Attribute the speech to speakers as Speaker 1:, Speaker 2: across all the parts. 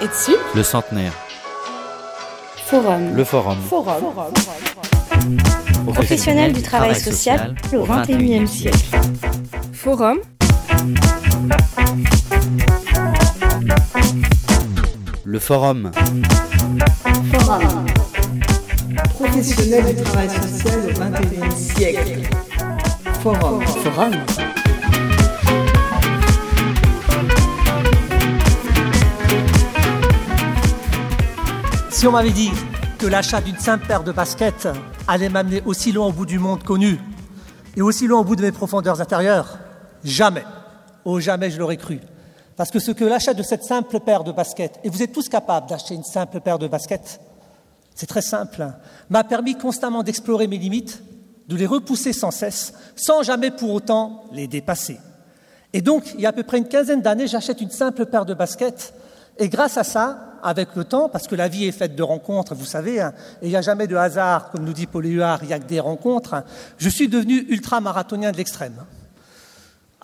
Speaker 1: Et dessus
Speaker 2: Le centenaire.
Speaker 1: Forum.
Speaker 2: Le forum.
Speaker 1: Forum.
Speaker 3: Professionnel du travail social au XXIe siècle.
Speaker 1: Forum.
Speaker 2: Le forum.
Speaker 3: Forum.
Speaker 4: Professionnel du travail social au XXIe siècle. Forum.
Speaker 3: Forum.
Speaker 5: Si on m'avait dit que l'achat d'une simple paire de baskets allait m'amener aussi loin au bout du monde connu et aussi loin au bout de mes profondeurs intérieures, jamais, oh jamais je l'aurais cru. Parce que ce que l'achat de cette simple paire de baskets, et vous êtes tous capables d'acheter une simple paire de baskets, c'est très simple, hein, m'a permis constamment d'explorer mes limites, de les repousser sans cesse, sans jamais pour autant les dépasser. Et donc, il y a à peu près une quinzaine d'années, j'achète une simple paire de baskets, et grâce à ça, avec le temps, parce que la vie est faite de rencontres, vous savez, hein, et il n'y a jamais de hasard, comme nous dit Paul Éluard, il n'y a que des rencontres, hein, je suis devenu ultra-marathonien de l'extrême.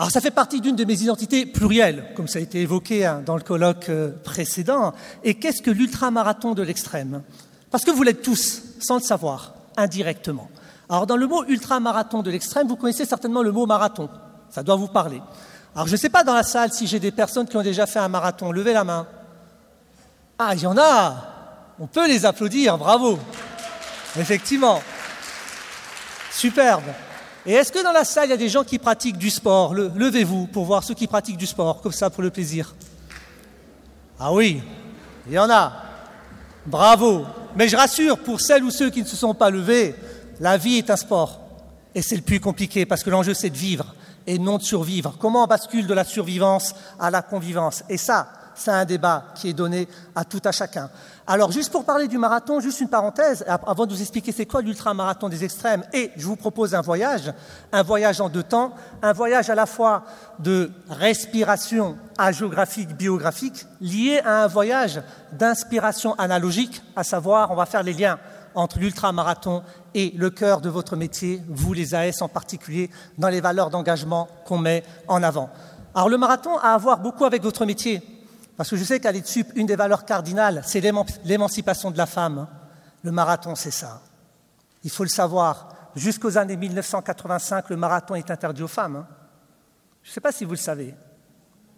Speaker 5: Alors ça fait partie d'une de mes identités plurielles, comme ça a été évoqué hein, dans le colloque euh, précédent. Et qu'est-ce que l'ultramarathon de l'extrême Parce que vous l'êtes tous, sans le savoir, indirectement. Alors dans le mot ultramarathon de l'extrême, vous connaissez certainement le mot marathon. Ça doit vous parler. Alors je ne sais pas dans la salle si j'ai des personnes qui ont déjà fait un marathon. Levez la main. Ah, il y en a On peut les applaudir, bravo Effectivement. Superbe. Et est-ce que dans la salle, il y a des gens qui pratiquent du sport? Le- Levez-vous pour voir ceux qui pratiquent du sport, comme ça, pour le plaisir. Ah oui, il y en a. Bravo. Mais je rassure, pour celles ou ceux qui ne se sont pas levés, la vie est un sport. Et c'est le plus compliqué, parce que l'enjeu, c'est de vivre et non de survivre. Comment on bascule de la survivance à la convivance? Et ça, c'est un débat qui est donné à tout à chacun. Alors, juste pour parler du marathon, juste une parenthèse, avant de vous expliquer c'est quoi l'ultramarathon des extrêmes, et je vous propose un voyage, un voyage en deux temps, un voyage à la fois de respiration agéographique, biographique, lié à un voyage d'inspiration analogique, à savoir, on va faire les liens entre l'ultramarathon et le cœur de votre métier, vous les AS en particulier, dans les valeurs d'engagement qu'on met en avant. Alors le marathon a à voir beaucoup avec votre métier, parce que je sais qu'à l'EDSUP, une des valeurs cardinales, c'est l'éman- l'émancipation de la femme. Le marathon, c'est ça. Il faut le savoir. Jusqu'aux années 1985, le marathon est interdit aux femmes. hein. Je ne sais pas si vous le savez.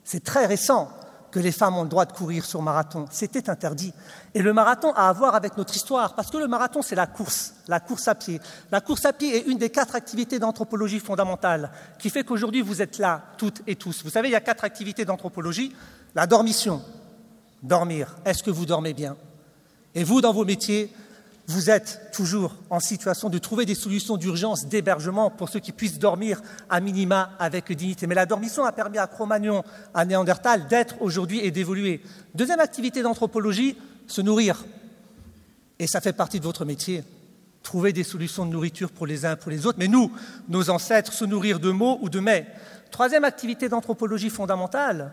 Speaker 5: C'est très récent que les femmes ont le droit de courir sur marathon. C'était interdit. Et le marathon a à voir avec notre histoire, parce que le marathon, c'est la course, la course à pied. La course à pied est une des quatre activités d'anthropologie fondamentale, qui fait qu'aujourd'hui, vous êtes là, toutes et tous. Vous savez, il y a quatre activités d'anthropologie. La dormition, dormir. Est-ce que vous dormez bien? Et vous, dans vos métiers, vous êtes toujours en situation de trouver des solutions d'urgence d'hébergement pour ceux qui puissent dormir à minima avec dignité. Mais la dormition a permis à Cro-Magnon, à Néandertal, d'être aujourd'hui et d'évoluer. Deuxième activité d'anthropologie, se nourrir. Et ça fait partie de votre métier. Trouver des solutions de nourriture pour les uns pour les autres. Mais nous, nos ancêtres, se nourrir de mots ou de mets. Troisième activité d'anthropologie fondamentale,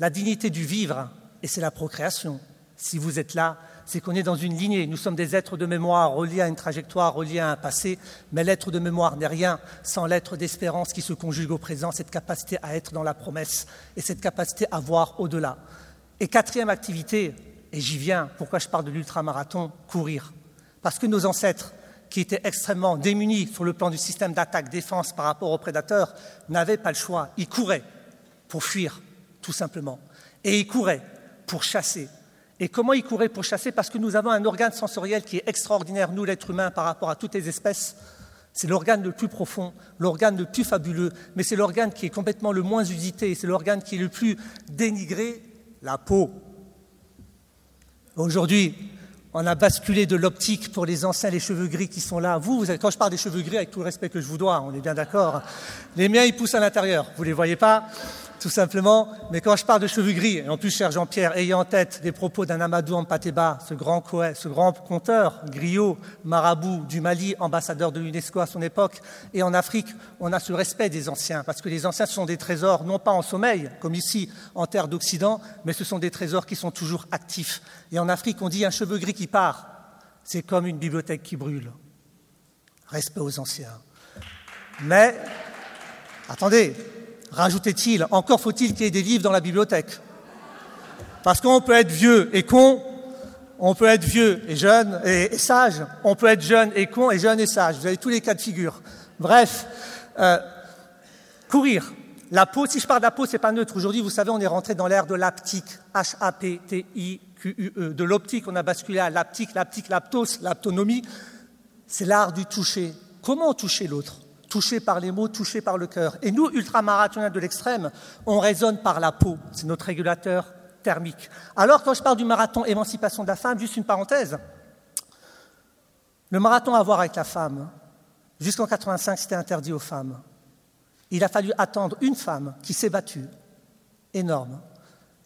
Speaker 5: la dignité du vivre, et c'est la procréation. Si vous êtes là, c'est qu'on est dans une lignée. Nous sommes des êtres de mémoire reliés à une trajectoire, reliés à un passé, mais l'être de mémoire n'est rien sans l'être d'espérance qui se conjugue au présent, cette capacité à être dans la promesse et cette capacité à voir au-delà. Et quatrième activité, et j'y viens, pourquoi je parle de l'ultramarathon, courir. Parce que nos ancêtres, qui étaient extrêmement démunis sur le plan du système d'attaque-défense par rapport aux prédateurs, n'avaient pas le choix. Ils couraient pour fuir, tout simplement. Et ils couraient pour chasser. Et comment ils couraient pour chasser? Parce que nous avons un organe sensoriel qui est extraordinaire, nous, l'être humain, par rapport à toutes les espèces. C'est l'organe le plus profond, l'organe le plus fabuleux, mais c'est l'organe qui est complètement le moins usité, c'est l'organe qui est le plus dénigré, la peau. Aujourd'hui, on a basculé de l'optique pour les anciens, les cheveux gris qui sont là. Vous, vous quand je parle des cheveux gris, avec tout le respect que je vous dois, on est bien d'accord. Les miens, ils poussent à l'intérieur. Vous les voyez pas, tout simplement. Mais quand je parle de cheveux gris, et en plus, cher Jean-Pierre, ayez en tête des propos d'un Amadou Ampateba, ce grand, ce grand conteur, griot, marabout du Mali, ambassadeur de l'UNESCO à son époque. Et en Afrique, on a ce respect des anciens, parce que les anciens ce sont des trésors, non pas en sommeil, comme ici en terre d'Occident, mais ce sont des trésors qui sont toujours actifs. Et en Afrique, on dit un cheveu gris qui part, c'est comme une bibliothèque qui brûle. Respect aux anciens. Mais, attendez, rajoutez-il, encore faut-il qu'il y ait des livres dans la bibliothèque? Parce qu'on peut être vieux et con, on peut être vieux et jeune et, sage, on peut être jeune et con et jeune et sage. Vous avez tous les cas de figure. Bref, euh, courir. La peau, si je parle de la peau, c'est pas neutre. Aujourd'hui, vous savez, on est rentré dans l'ère de l'aptique, H-A-P-T-I-Q-U-E. De l'optique, on a basculé à l'aptique, l'aptique, l'aptos, l'aptonomie. C'est l'art du toucher. Comment toucher l'autre? Toucher par les mots, toucher par le cœur. Et nous, ultramarathoniens de l'extrême, on raisonne par la peau. C'est notre régulateur thermique. Alors, quand je parle du marathon émancipation de la femme, juste une parenthèse. Le marathon à voir avec la femme, jusqu'en 85, c'était interdit aux femmes. Il a fallu attendre une femme qui s'est battue, énorme,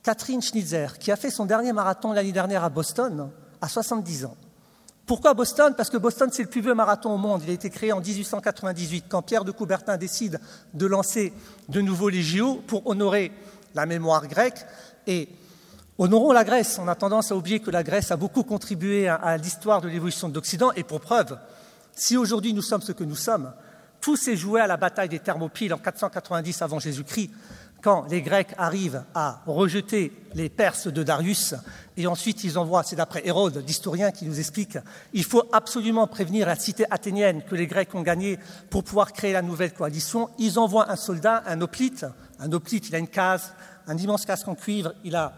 Speaker 5: Catherine Schnitzer, qui a fait son dernier marathon l'année dernière à Boston, à 70 ans. Pourquoi Boston? Parce que Boston, c'est le plus vieux marathon au monde. Il a été créé en 1898, quand Pierre de Coubertin décide de lancer de nouveau les JO pour honorer la mémoire grecque. Et honorons la Grèce. On a tendance à oublier que la Grèce a beaucoup contribué à, l'histoire de l'évolution de l'Occident. Et pour preuve, si aujourd'hui nous sommes ce que nous sommes, tout s'est joué à la bataille des Thermopyles en 490 avant Jésus-Christ quand les Grecs arrivent à rejeter les Perses de Darius, et ensuite ils envoient, c'est d'après Hérode, l'historien qui nous explique, il faut absolument prévenir la cité athénienne que les Grecs ont gagnée pour pouvoir créer la nouvelle coalition, ils envoient un soldat, un hoplite, un hoplite, il a une case, un immense casque en cuivre, il a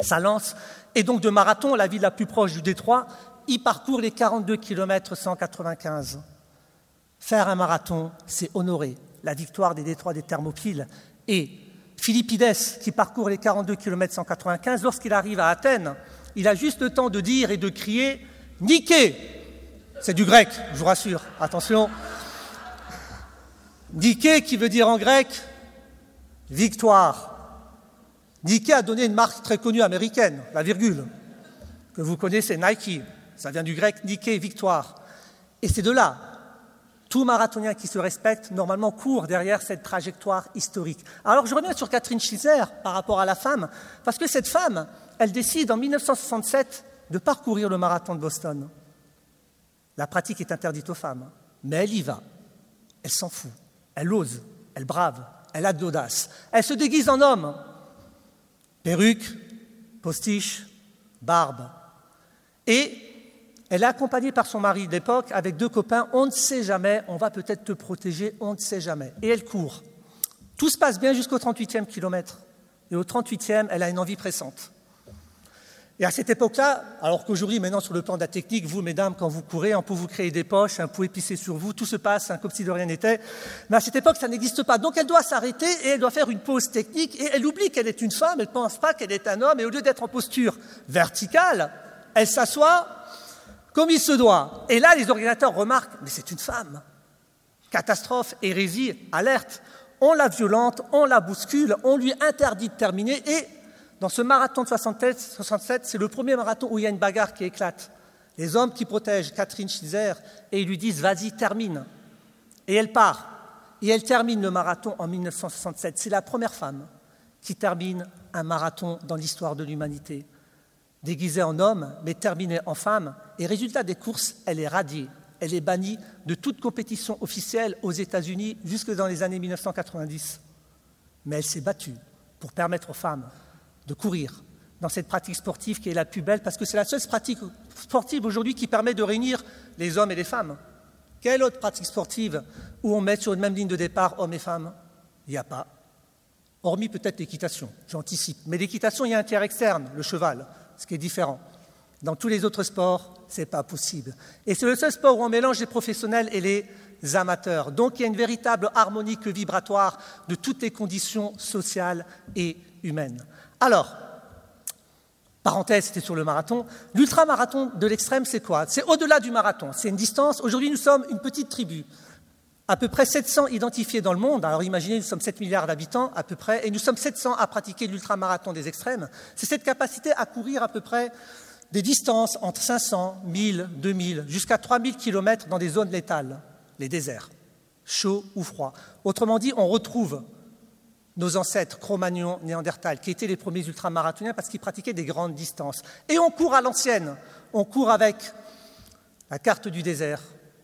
Speaker 5: sa lance, et donc de Marathon, la ville la plus proche du détroit, il parcourt les 42 km 195. Faire un marathon, c'est honorer la victoire des détroits des Thermopyles et Philippides, qui parcourt les 42 km 195, lorsqu'il arrive à Athènes, il a juste le temps de dire et de crier Nike C'est du grec, je vous rassure, attention. Nike qui veut dire en grec victoire. Nike a donné une marque très connue américaine, la virgule, que vous connaissez, Nike. Ça vient du grec Nike, victoire. Et c'est de là tout marathonien qui se respecte, normalement, court derrière cette trajectoire historique. Alors, je reviens sur Catherine Schitzer par rapport à la femme, parce que cette femme, elle décide en 1967 de parcourir le marathon de Boston. La pratique est interdite aux femmes, mais elle y va. Elle s'en fout. Elle ose. Elle brave. Elle a de l'audace. Elle se déguise en homme. Perruque, postiche, barbe. Et elle est accompagnée par son mari d'époque avec deux copains. On ne sait jamais, on va peut-être te protéger, on ne sait jamais. Et elle court. Tout se passe bien jusqu'au 38e kilomètre. Et au 38e, elle a une envie pressante. Et à cette époque-là, alors qu'aujourd'hui, maintenant, sur le plan de la technique, vous, mesdames, quand vous courez, on peut vous créer des poches, un peut pisser sur vous, tout se passe hein, comme si de rien n'était. Mais à cette époque, ça n'existe pas. Donc elle doit s'arrêter et elle doit faire une pause technique. Et elle oublie qu'elle est une femme, elle ne pense pas qu'elle est un homme. Et au lieu d'être en posture verticale, elle s'assoit comme il se doit. Et là, les organisateurs remarquent, mais c'est une femme. Catastrophe, hérésie, alerte. On la violente, on la bouscule, on lui interdit de terminer. Et dans ce marathon de 67, c'est le premier marathon où il y a une bagarre qui éclate. Les hommes qui protègent Catherine Schizer et ils lui disent Vas-y, termine. Et elle part. Et elle termine le marathon en 1967. C'est la première femme qui termine un marathon dans l'histoire de l'humanité déguisée en homme, mais terminée en femme. Et résultat des courses, elle est radiée. Elle est bannie de toute compétition officielle aux États-Unis jusque dans les années 1990. Mais elle s'est battue pour permettre aux femmes de courir dans cette pratique sportive qui est la plus belle, parce que c'est la seule pratique sportive aujourd'hui qui permet de réunir les hommes et les femmes. Quelle autre pratique sportive où on met sur une même ligne de départ hommes et femmes? Il n'y a pas. Hormis peut-être l'équitation, j'anticipe. Mais l'équitation, il y a un tiers externe, le cheval ce qui est différent. Dans tous les autres sports, ce n'est pas possible. Et c'est le seul sport où on mélange les professionnels et les amateurs. Donc il y a une véritable harmonique vibratoire de toutes les conditions sociales et humaines. Alors, parenthèse, c'était sur le marathon. L'ultramarathon de l'extrême, c'est quoi? C'est au-delà du marathon. C'est une distance. Aujourd'hui, nous sommes une petite tribu à peu près 700 identifiés dans le monde. Alors imaginez, nous sommes 7 milliards d'habitants à peu près, et nous sommes 700 à pratiquer l'ultramarathon des extrêmes. C'est cette capacité à courir à peu près des distances entre 500, 1000, 2000, jusqu'à 3000 km dans des zones létales, les déserts, chauds ou froids. Autrement dit, on retrouve nos ancêtres Cro-Magnon, qui étaient les premiers ultramarathoniens parce qu'ils pratiquaient des grandes distances. Et on court à l'ancienne, on court avec la carte du désert,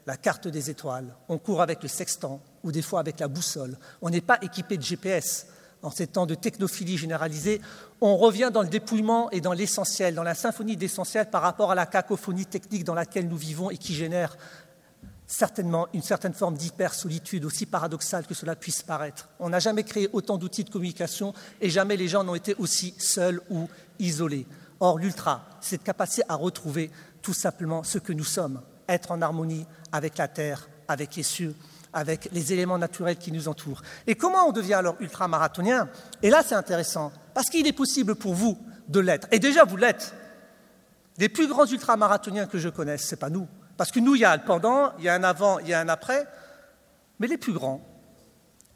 Speaker 5: la carte des étoiles, on court avec le sextant ou des fois avec la boussole. On n'est pas équipé de GPS. en ces temps de technophilie généralisée, on revient dans le dépouillement et dans l'essentiel, dans la symphonie d'essentiel par rapport à la cacophonie technique dans laquelle nous vivons et qui génère certainement une certaine forme d'hyper-solitude, aussi paradoxale que cela puisse paraître. On n'a jamais créé autant d'outils de communication et jamais les gens n'ont été aussi seuls ou isolés. Or, l'ultra, c'est cette capacité à retrouver tout simplement ce que nous sommes, être en harmonie avec la terre, avec les cieux, avec les éléments naturels qui nous entourent. Et comment on devient alors ultramarathonien? Et là, c'est intéressant, parce qu'il est possible pour vous de l'être. Et déjà, vous l'êtes. Les plus grands ultramarathoniens que je connaisse, ce n'est pas nous. Parce que nous, il y a le pendant, il y a un avant, il y a un après. Mais les plus grands,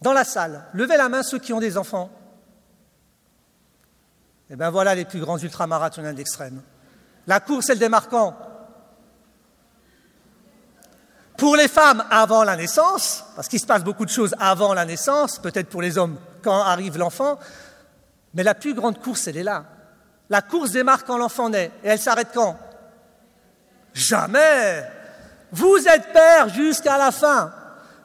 Speaker 5: dans la salle, levez la main ceux qui ont des enfants. Et eh bien voilà les plus grands ultramarathoniens d'extrême. La course est le démarquant. Pour les femmes, avant la naissance, parce qu'il se passe beaucoup de choses avant la naissance, peut-être pour les hommes quand arrive l'enfant, mais la plus grande course, elle est là. La course démarre quand l'enfant naît, et elle s'arrête quand? Jamais Vous êtes père jusqu'à la fin.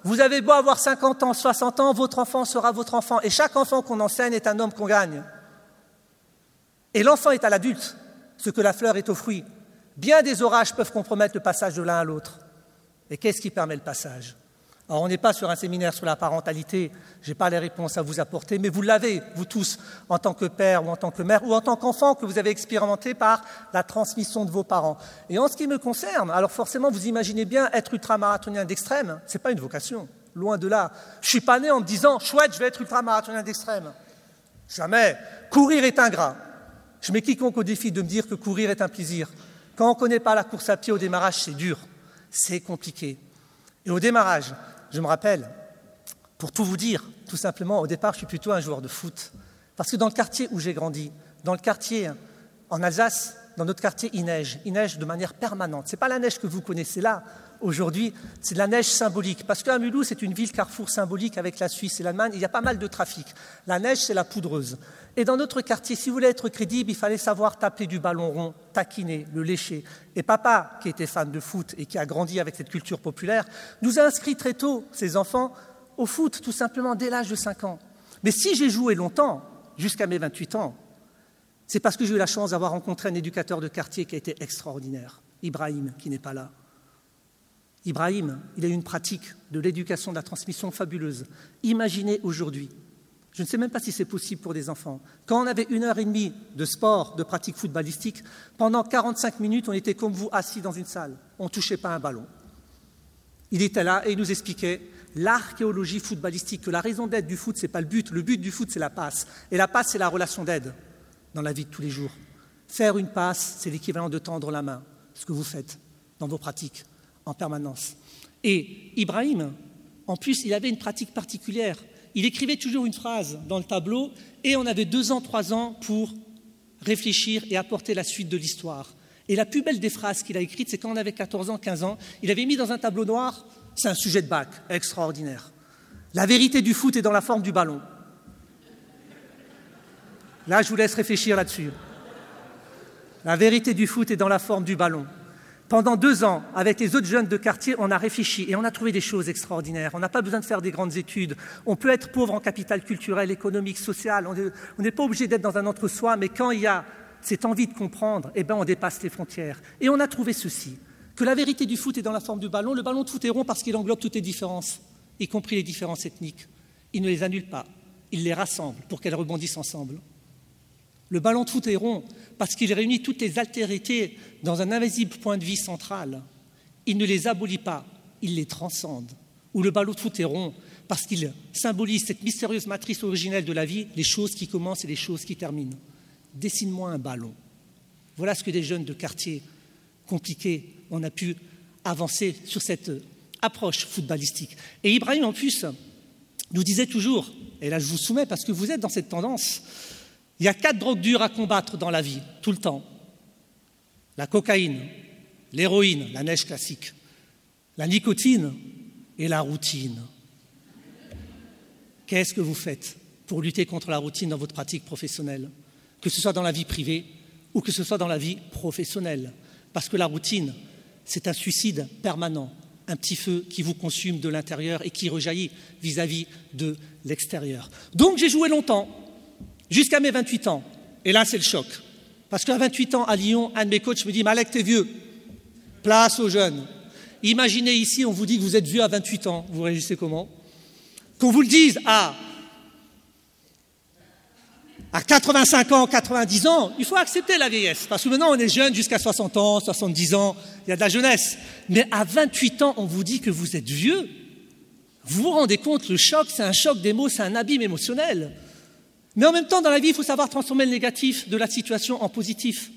Speaker 5: Vous avez beau avoir 50 ans, 60 ans, votre enfant sera votre enfant, et chaque enfant qu'on enseigne est un homme qu'on gagne. Et l'enfant est à l'adulte, ce que la fleur est au fruit. Bien des orages peuvent compromettre le passage de l'un à l'autre. Et qu'est-ce qui permet le passage? Alors, on n'est pas sur un séminaire sur la parentalité, je n'ai pas les réponses à vous apporter, mais vous l'avez, vous tous, en tant que père ou en tant que mère ou en tant qu'enfant que vous avez expérimenté par la transmission de vos parents. Et en ce qui me concerne, alors forcément, vous imaginez bien être ultramarathonien d'extrême, ce n'est pas une vocation, loin de là. Je ne suis pas né en me disant, chouette, je vais être ultramarathonien d'extrême. Jamais. Courir est ingrat. Je mets quiconque au défi de me dire que courir est un plaisir. Quand on ne connaît pas la course à pied au démarrage, c'est dur, c'est compliqué. Et au démarrage, je me rappelle, pour tout vous dire, tout simplement, au départ, je suis plutôt un joueur de foot. Parce que dans le quartier où j'ai grandi, dans le quartier en Alsace, dans notre quartier, il neige. Il neige de manière permanente. Ce n'est pas la neige que vous connaissez là, aujourd'hui, c'est de la neige symbolique. Parce qu'à Mulhouse, c'est une ville carrefour symbolique avec la Suisse et l'Allemagne. Il y a pas mal de trafic. La neige, c'est la poudreuse. Et dans notre quartier, si vous voulez être crédible, il fallait savoir taper du ballon rond, taquiner, le lécher. Et papa, qui était fan de foot et qui a grandi avec cette culture populaire, nous a inscrit très tôt, ses enfants, au foot, tout simplement dès l'âge de 5 ans. Mais si j'ai joué longtemps, jusqu'à mes 28 ans, c'est parce que j'ai eu la chance d'avoir rencontré un éducateur de quartier qui a été extraordinaire, Ibrahim, qui n'est pas là. Ibrahim, il a une pratique de l'éducation, de la transmission fabuleuse. Imaginez aujourd'hui, je ne sais même pas si c'est possible pour des enfants, quand on avait une heure et demie de sport, de pratique footballistique, pendant 45 minutes, on était comme vous assis dans une salle, on ne touchait pas un ballon. Il était là et il nous expliquait l'archéologie footballistique, que la raison d'être du foot, ce n'est pas le but, le but du foot, c'est la passe. Et la passe, c'est la relation d'aide dans la vie de tous les jours. Faire une passe, c'est l'équivalent de tendre la main, ce que vous faites dans vos pratiques en permanence. Et Ibrahim, en plus, il avait une pratique particulière. Il écrivait toujours une phrase dans le tableau et on avait deux ans, trois ans pour réfléchir et apporter la suite de l'histoire. Et la plus belle des phrases qu'il a écrites, c'est quand on avait 14 ans, 15 ans, il avait mis dans un tableau noir, c'est un sujet de bac extraordinaire. La vérité du foot est dans la forme du ballon. Là, je vous laisse réfléchir là-dessus. La vérité du foot est dans la forme du ballon. Pendant deux ans, avec les autres jeunes de quartier, on a réfléchi et on a trouvé des choses extraordinaires. On n'a pas besoin de faire des grandes études. On peut être pauvre en capital culturel, économique, social. On n'est pas obligé d'être dans un entre-soi, mais quand il y a cette envie de comprendre, eh ben on dépasse les frontières. Et on a trouvé ceci que la vérité du foot est dans la forme du ballon. Le ballon de foot est rond parce qu'il englobe toutes les différences, y compris les différences ethniques. Il ne les annule pas, il les rassemble pour qu'elles rebondissent ensemble. Le ballon foot est rond parce qu'il réunit toutes les altérités dans un invisible point de vie central. Il ne les abolit pas, il les transcende. Ou le ballon de foot est rond parce qu'il symbolise cette mystérieuse matrice originelle de la vie, les choses qui commencent et les choses qui terminent. Dessine-moi un ballon. Voilà ce que des jeunes de quartier compliqués on a pu avancer sur cette approche footballistique. Et Ibrahim, en plus, nous disait toujours, et là je vous soumets parce que vous êtes dans cette tendance, il y a quatre drogues dures à combattre dans la vie, tout le temps. La cocaïne, l'héroïne, la neige classique, la nicotine et la routine. Qu'est-ce que vous faites pour lutter contre la routine dans votre pratique professionnelle, que ce soit dans la vie privée ou que ce soit dans la vie professionnelle? Parce que la routine, c'est un suicide permanent. un petit feu qui vous consume de l'intérieur et qui rejaillit vis-à-vis de l'extérieur. Donc j'ai joué longtemps, jusqu'à mes 28 ans. Et là, c'est le choc. Parce qu'à 28 ans, à Lyon, un de mes coachs me dit Malek, t'es vieux. Place aux jeunes. Imaginez ici, on vous dit que vous êtes vieux à 28 ans. Vous réagissez comment? Qu'on vous le dise à, à 85 ans, 90 ans, il faut accepter la vieillesse. Parce que maintenant, on est jeune jusqu'à 60 ans, 70 ans, il y a de la jeunesse. Mais à 28 ans, on vous dit que vous êtes vieux. Vous vous rendez compte, le choc, c'est un choc des mots, c'est un abîme émotionnel. Mais en même temps, dans la vie, il faut savoir transformer le négatif de la situation en positif.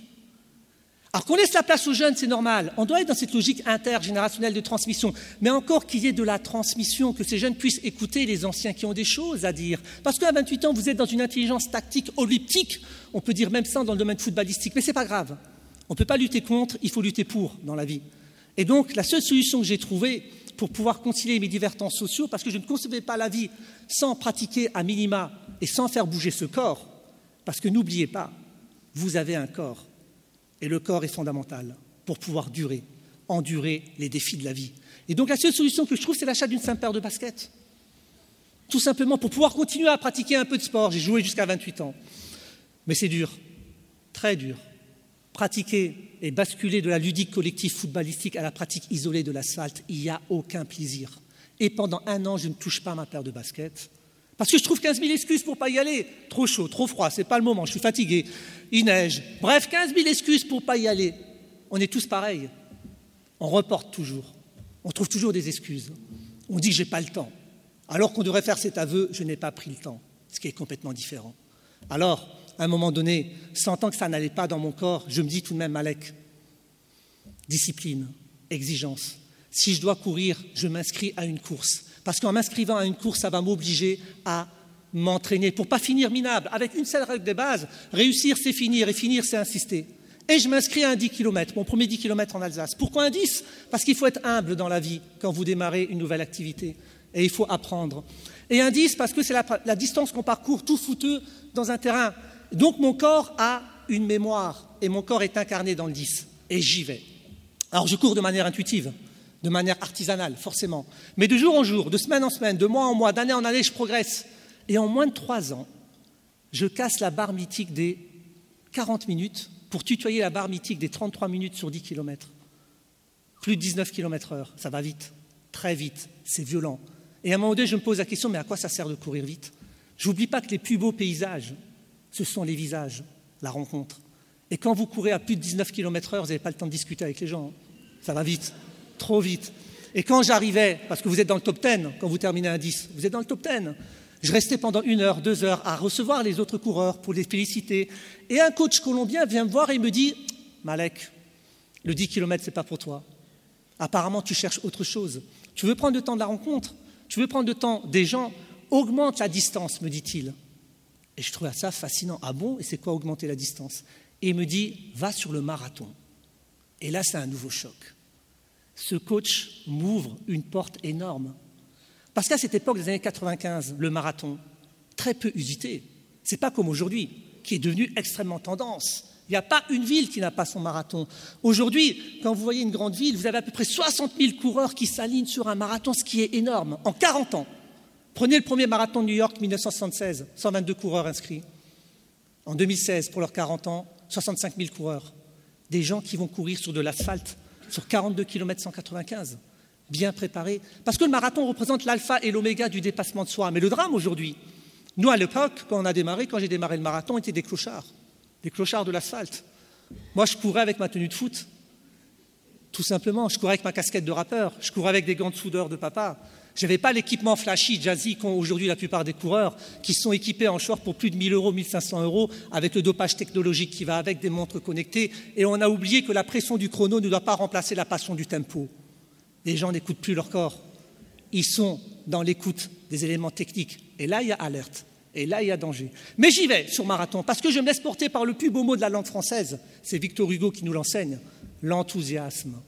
Speaker 5: Alors qu'on laisse la place aux jeunes, c'est normal. On doit être dans cette logique intergénérationnelle de transmission. Mais encore qu'il y ait de la transmission, que ces jeunes puissent écouter les anciens qui ont des choses à dire. Parce qu'à 28 ans, vous êtes dans une intelligence tactique elliptique. On peut dire même ça dans le domaine footballistique. Mais ce n'est pas grave. On ne peut pas lutter contre, il faut lutter pour dans la vie. Et donc, la seule solution que j'ai trouvée pour pouvoir concilier mes divers temps sociaux, parce que je ne concevais pas la vie sans pratiquer à minima et sans faire bouger ce corps, parce que n'oubliez pas, vous avez un corps et le corps est fondamental pour pouvoir durer, endurer les défis de la vie. Et donc la seule solution que je trouve, c'est l'achat d'une simple paire de baskets. Tout simplement pour pouvoir continuer à pratiquer un peu de sport. J'ai joué jusqu'à 28 ans. Mais c'est dur, très dur. Pratiquer et basculer de la ludique collective footballistique à la pratique isolée de l'asphalte, il n'y a aucun plaisir. Et pendant un an, je ne touche pas ma paire de baskets. Parce que je trouve 15 000 excuses pour pas y aller. Trop chaud, trop froid, c'est pas le moment, je suis fatigué, il neige. Bref, 15 000 excuses pour ne pas y aller. On est tous pareils. On reporte toujours. On trouve toujours des excuses. On dit j'ai pas le temps. Alors qu'on devrait faire cet aveu, je n'ai pas pris le temps. Ce qui est complètement différent. Alors, à un moment donné, sentant que ça n'allait pas dans mon corps, je me dis tout de même, Malek, discipline, exigence. Si je dois courir, je m'inscris à une course. Parce qu'en m'inscrivant à une course, ça va m'obliger à m'entraîner pour pas finir minable. Avec une seule règle de base, réussir c'est finir et finir c'est insister. Et je m'inscris à un 10 km, mon premier 10 km en Alsace. Pourquoi un 10 Parce qu'il faut être humble dans la vie quand vous démarrez une nouvelle activité. Et il faut apprendre. Et un 10 parce que c'est la, la, distance qu'on parcourt tout fouteux dans un terrain. Donc mon corps a une mémoire et mon corps est incarné dans le 10. Et j'y vais. Alors je cours de manière intuitive de manière artisanale, forcément. Mais de jour en jour, de semaine en semaine, de mois en mois, d'année en année, je progresse. Et en moins de trois ans, je casse la barre mythique des 40 minutes pour tutoyer la barre mythique des 33 minutes sur 10 km. Plus de 19 km heure, ça va vite, très vite, c'est violent. Et à un moment donné, je me pose la question, mais à quoi ça sert de courir vite? J'oublie pas que les plus beaux paysages, ce sont les visages, la rencontre. Et quand vous courez à plus de 19 km heure, vous n'avez pas le temps de discuter avec les gens. Ça va vite trop vite. Et quand j'arrivais, parce que vous êtes dans le top 10, quand vous terminez un 10, vous êtes dans le top 10, je restais pendant une heure, deux heures à recevoir les autres coureurs pour les féliciter. Et un coach colombien vient me voir et me dit Malek, le 10 km, ce n'est pas pour toi. Apparemment, tu cherches autre chose. Tu veux prendre le temps de la rencontre? Tu veux prendre le temps des gens? Augmente la distance, me dit-il. Et je trouvais ça fascinant. Ah bon? Et c'est quoi augmenter la distance? Et il me dit Va sur le marathon. Et là, c'est un nouveau choc ce coach m'ouvre une porte énorme. Parce qu'à cette époque des années 95, le marathon, très peu usité, c'est pas comme aujourd'hui, qui est devenu extrêmement tendance. Il n'y a pas une ville qui n'a pas son marathon. Aujourd'hui, quand vous voyez une grande ville, vous avez à peu près 60 000 coureurs qui s'alignent sur un marathon, ce qui est énorme, en 40 ans. Prenez le premier marathon de New York 1976, 122 coureurs inscrits. En 2016, pour leurs 40 ans, 65 000 coureurs. Des gens qui vont courir sur de l'asphalte sur 42 km 195, bien préparé. Parce que le marathon représente l'alpha et l'oméga du dépassement de soi. Mais le drame aujourd'hui, nous à l'époque, quand on a démarré, quand j'ai démarré le marathon, on était des clochards, des clochards de l'asphalte. Moi, je courais avec ma tenue de foot, tout simplement. Je courais avec ma casquette de rappeur, je courais avec des gants de soudeur de papa. Je n'avais pas l'équipement flashy, jazzy qu'ont aujourd'hui la plupart des coureurs, qui sont équipés en short pour plus de 1000 euros, 1500 euros, avec le dopage technologique qui va avec, des montres connectées. Et on a oublié que la pression du chrono ne doit pas remplacer la passion du tempo. Les gens n'écoutent plus leur corps. Ils sont dans l'écoute des éléments techniques. Et là, il y a alerte. Et là, il y a danger. Mais j'y vais sur marathon, parce que je me laisse porter par le plus beau mot de la langue française. C'est Victor Hugo qui nous l'enseigne. L'enthousiasme,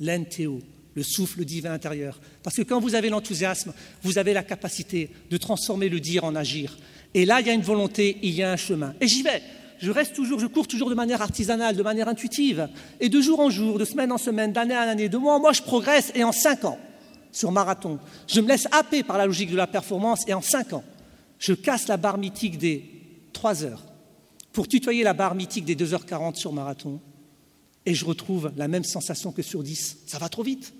Speaker 5: l'NTO, le souffle divin intérieur. Parce que quand vous avez l'enthousiasme, vous avez la capacité de transformer le dire en agir. Et là, il y a une volonté, il y a un chemin. Et j'y vais. je reste toujours, je cours toujours de manière artisanale, de manière intuitive. Et de jour en jour, de semaine en semaine, d'année en année, de mois en mois, je progresse. Et en cinq ans, sur marathon, je me laisse happer par la logique de la performance. Et en cinq ans, je casse la barre mythique des trois heures pour tutoyer la barre mythique des 2h40 sur marathon. Et je retrouve la même sensation que sur 10. Ça va trop vite.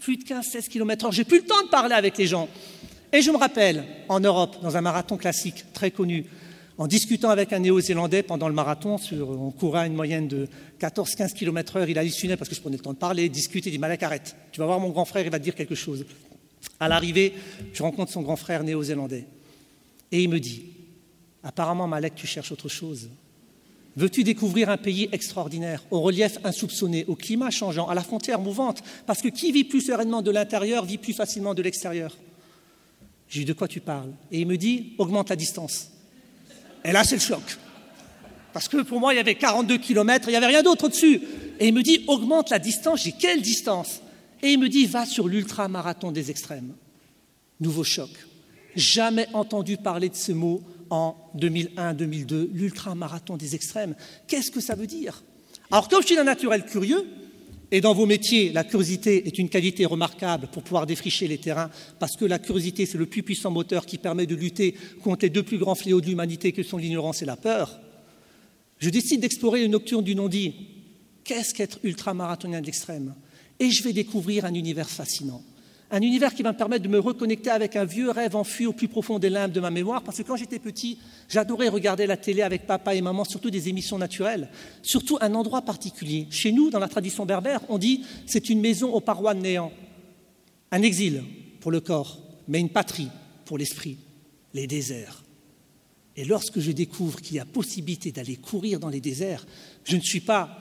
Speaker 5: Plus de 15-16 km/h. J'ai plus le temps de parler avec les gens. Et je me rappelle, en Europe, dans un marathon classique très connu, en discutant avec un néo-zélandais pendant le marathon, on courait à une moyenne de 14-15 km/h, il hallucinait parce que je prenais le temps de parler, discuter, il dit Malek, arrête, tu vas voir mon grand frère, il va dire quelque chose. À l'arrivée, je rencontre son grand frère néo-zélandais. Et il me dit Apparemment, Malek, tu cherches autre chose. Veux-tu découvrir un pays extraordinaire, au relief insoupçonné, au climat changeant, à la frontière mouvante Parce que qui vit plus sereinement de l'intérieur vit plus facilement de l'extérieur? J'ai dit de quoi tu parles? Et il me dit augmente la distance. Et là, c'est le choc. Parce que pour moi, il y avait 42 km, il n'y avait rien d'autre au-dessus. Et il me dit augmente la distance. J'ai quelle distance? Et il me dit va sur l'ultra-marathon des extrêmes. Nouveau choc. Jamais entendu parler de ce mot en 2001-2002, l'ultra-marathon des extrêmes. Qu'est-ce que ça veut dire? Alors, comme je suis d'un naturel curieux, et dans vos métiers, la curiosité est une qualité remarquable pour pouvoir défricher les terrains, parce que la curiosité, c'est le plus puissant moteur qui permet de lutter contre les deux plus grands fléaux de l'humanité que sont l'ignorance et la peur. Je décide d'explorer une nocturne du non-dit. Qu'est-ce qu'être ultra-marathonien d'extrême Et je vais découvrir un univers fascinant. Un univers qui va me permettre de me reconnecter avec un vieux rêve enfui au plus profond des limbes de ma mémoire, parce que quand j'étais petit, j'adorais regarder la télé avec papa et maman, surtout des émissions naturelles, surtout un endroit particulier. Chez nous, dans la tradition berbère, on dit c'est une maison aux parois de néant, un exil pour le corps, mais une patrie pour l'esprit, les déserts. Et lorsque je découvre qu'il y a possibilité d'aller courir dans les déserts, je ne suis pas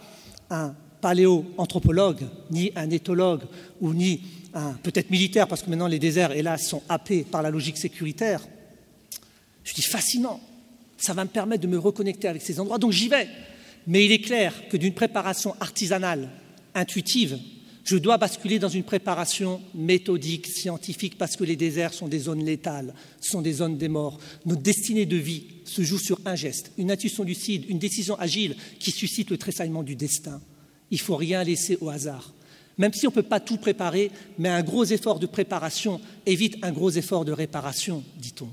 Speaker 5: un paléoanthropologue, ni un éthologue, ou ni peut-être militaire, parce que maintenant les déserts, hélas, sont happés par la logique sécuritaire. Je dis fascinant. Ça va me permettre de me reconnecter avec ces endroits. Donc j'y vais. Mais il est clair que d'une préparation artisanale, intuitive, je dois basculer dans une préparation méthodique, scientifique, parce que les déserts sont des zones létales, sont des zones des morts. Notre destinée de vie se joue sur un geste, une intuition lucide, une décision agile qui suscite le tressaillement du destin. Il ne faut rien laisser au hasard. Même si on ne peut pas tout préparer, mais un gros effort de préparation évite un gros effort de réparation, dit-on.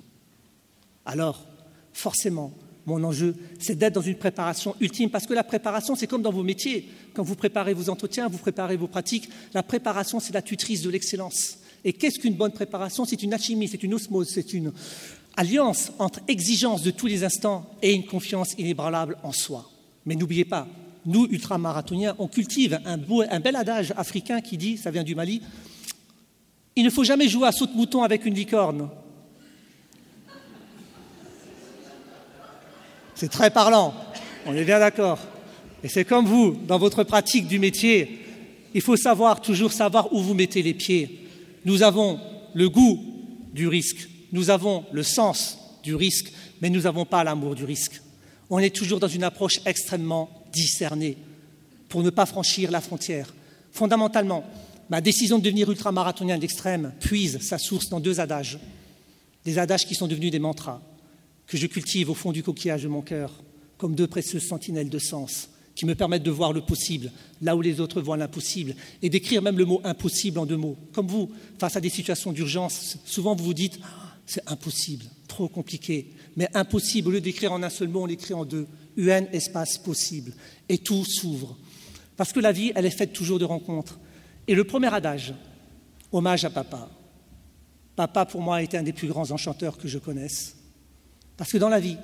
Speaker 5: Alors, forcément, mon enjeu, c'est d'être dans une préparation ultime, parce que la préparation, c'est comme dans vos métiers. Quand vous préparez vos entretiens, vous préparez vos pratiques, la préparation, c'est la tutrice de l'excellence. Et qu'est-ce qu'une bonne préparation? C'est une alchimie, c'est une osmose, c'est une alliance entre exigence de tous les instants et une confiance inébranlable en soi. Mais n'oubliez pas, nous, ultramarathoniens, on cultive un, bel adage africain qui dit, ça vient du Mali, il ne faut jamais jouer à saute-mouton avec une licorne. C'est très parlant, on est bien d'accord. Et c'est comme vous, dans votre pratique du métier, il faut savoir, toujours savoir où vous mettez les pieds. Nous avons le goût du risque, nous avons le sens du risque, mais nous n'avons pas l'amour du risque. On est toujours dans une approche extrêmement discerner pour ne pas franchir la frontière. Fondamentalement, ma décision de devenir ultramarathonien d'extrême puise sa source dans deux adages, des adages qui sont devenus des mantras, que je cultive au fond du coquillage de mon cœur, comme deux précieuses sentinelles de sens, qui me permettent de voir le possible là où les autres voient l'impossible, et d'écrire même le mot impossible en deux mots. Comme vous, face à des situations d'urgence, souvent vous vous dites ah, c'est impossible, trop compliqué. Mais impossible, au lieu d'écrire en un seul mot, on l'écrit en deux. UN espace possible. Et tout s'ouvre. Parce que la vie, elle est faite toujours de rencontres. Et le premier adage, hommage à papa. Papa, pour moi, a été un des plus grands enchanteurs que je connaisse. Parce que dans la vie,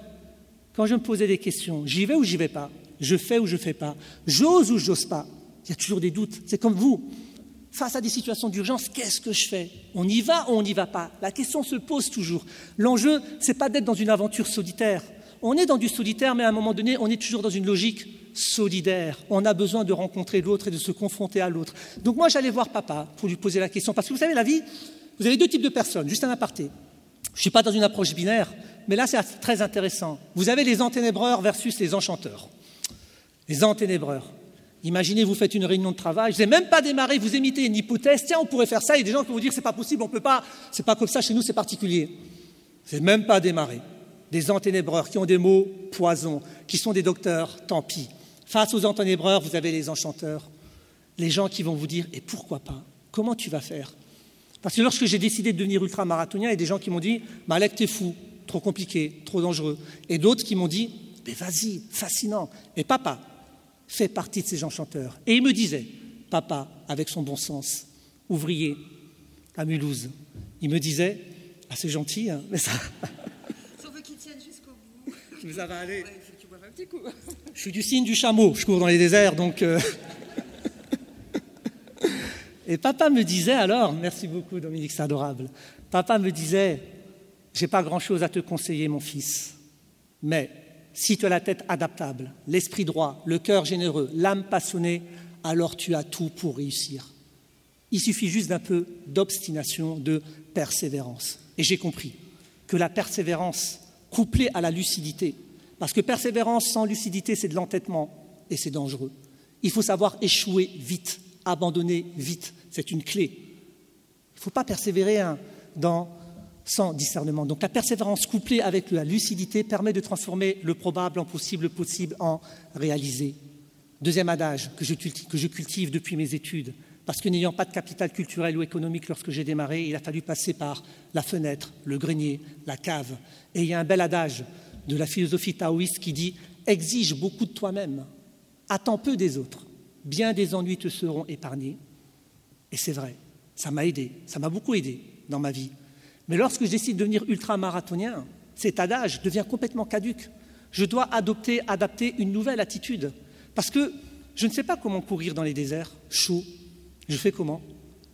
Speaker 5: quand je me posais des questions, j'y vais ou j'y vais pas, je fais ou je fais pas, j'ose ou j'ose pas, il y a toujours des doutes. C'est comme vous. Face à des situations d'urgence, qu'est-ce que je fais? On y va ou on n'y va pas? La question se pose toujours. L'enjeu, c'est pas d'être dans une aventure solitaire on est dans du solitaire, mais à un moment donné, on est toujours dans une logique solidaire. On a besoin de rencontrer l'autre et de se confronter à l'autre. Donc moi, j'allais voir papa pour lui poser la question. Parce que vous savez, la vie, vous avez deux types de personnes, juste un aparté. Je ne suis pas dans une approche binaire, mais là, c'est très intéressant. Vous avez les enténébreurs versus les enchanteurs. Les enténébreurs. Imaginez, vous faites une réunion de travail, vous n'avez même pas démarré, vous émettez une hypothèse, tiens, on pourrait faire ça, a des gens qui vont vous dire c'est pas possible, on peut pas, c'est pas comme ça, chez nous, c'est particulier. Vous n'avez même pas démarré. Des enténébreurs qui ont des mots poison, qui sont des docteurs, tant pis. Face aux enténébreurs, vous avez les enchanteurs, les gens qui vont vous dire Et pourquoi pas? Comment tu vas faire? Parce que lorsque j'ai décidé de devenir ultramarathonien, il y a des gens qui m'ont dit Malek, t'es fou, trop compliqué, trop dangereux. Et d'autres qui m'ont dit Mais vas-y, fascinant. Et papa fait partie de ces enchanteurs. Et il me disait Papa, avec son bon sens, ouvrier à Mulhouse, il me disait Ah, c'est gentil, hein, mais ça.
Speaker 1: Si on veut qu'ils tiennent jusqu'au tu un petit coup.
Speaker 5: Je suis du signe du chameau, je cours dans les déserts, donc. euh, Et papa me disait alors, merci beaucoup Dominique, c'est adorable. Papa me disait, j'ai pas grand-chose à te conseiller, mon fils, mais si tu as la tête adaptable, l'esprit droit, le cœur généreux, l'âme passionnée, alors tu as tout pour réussir. Il suffit juste d'un peu d'obstination, de persévérance. Et j'ai compris que la persévérance, couplée à la lucidité, parce que persévérance sans lucidité, c'est de l'entêtement et c'est dangereux. Il faut savoir échouer vite, abandonner vite. C'est une clé. Il ne faut pas persévérer hein, sans discernement. Donc la persévérance couplée avec la lucidité permet de transformer le probable en possible, le possible en réalisé. Deuxième adage que je cultive depuis mes études, parce que n'ayant pas de capital culturel ou économique lorsque j'ai démarré, il a fallu passer par la fenêtre, le grenier, la cave. Et il y a un bel adage de la philosophie taoïste qui dit Exige beaucoup de toi-même, attends peu des autres, bien des ennuis te seront épargnés. Et c'est vrai, ça m'a aidé, ça m'a beaucoup aidé dans ma vie. Mais lorsque je décide de devenir ultramarathonien, cet adage devient complètement caduque. Je dois adopter, adapter une nouvelle attitude. Parce que je ne sais pas comment courir dans les déserts chauds. Je fais comment?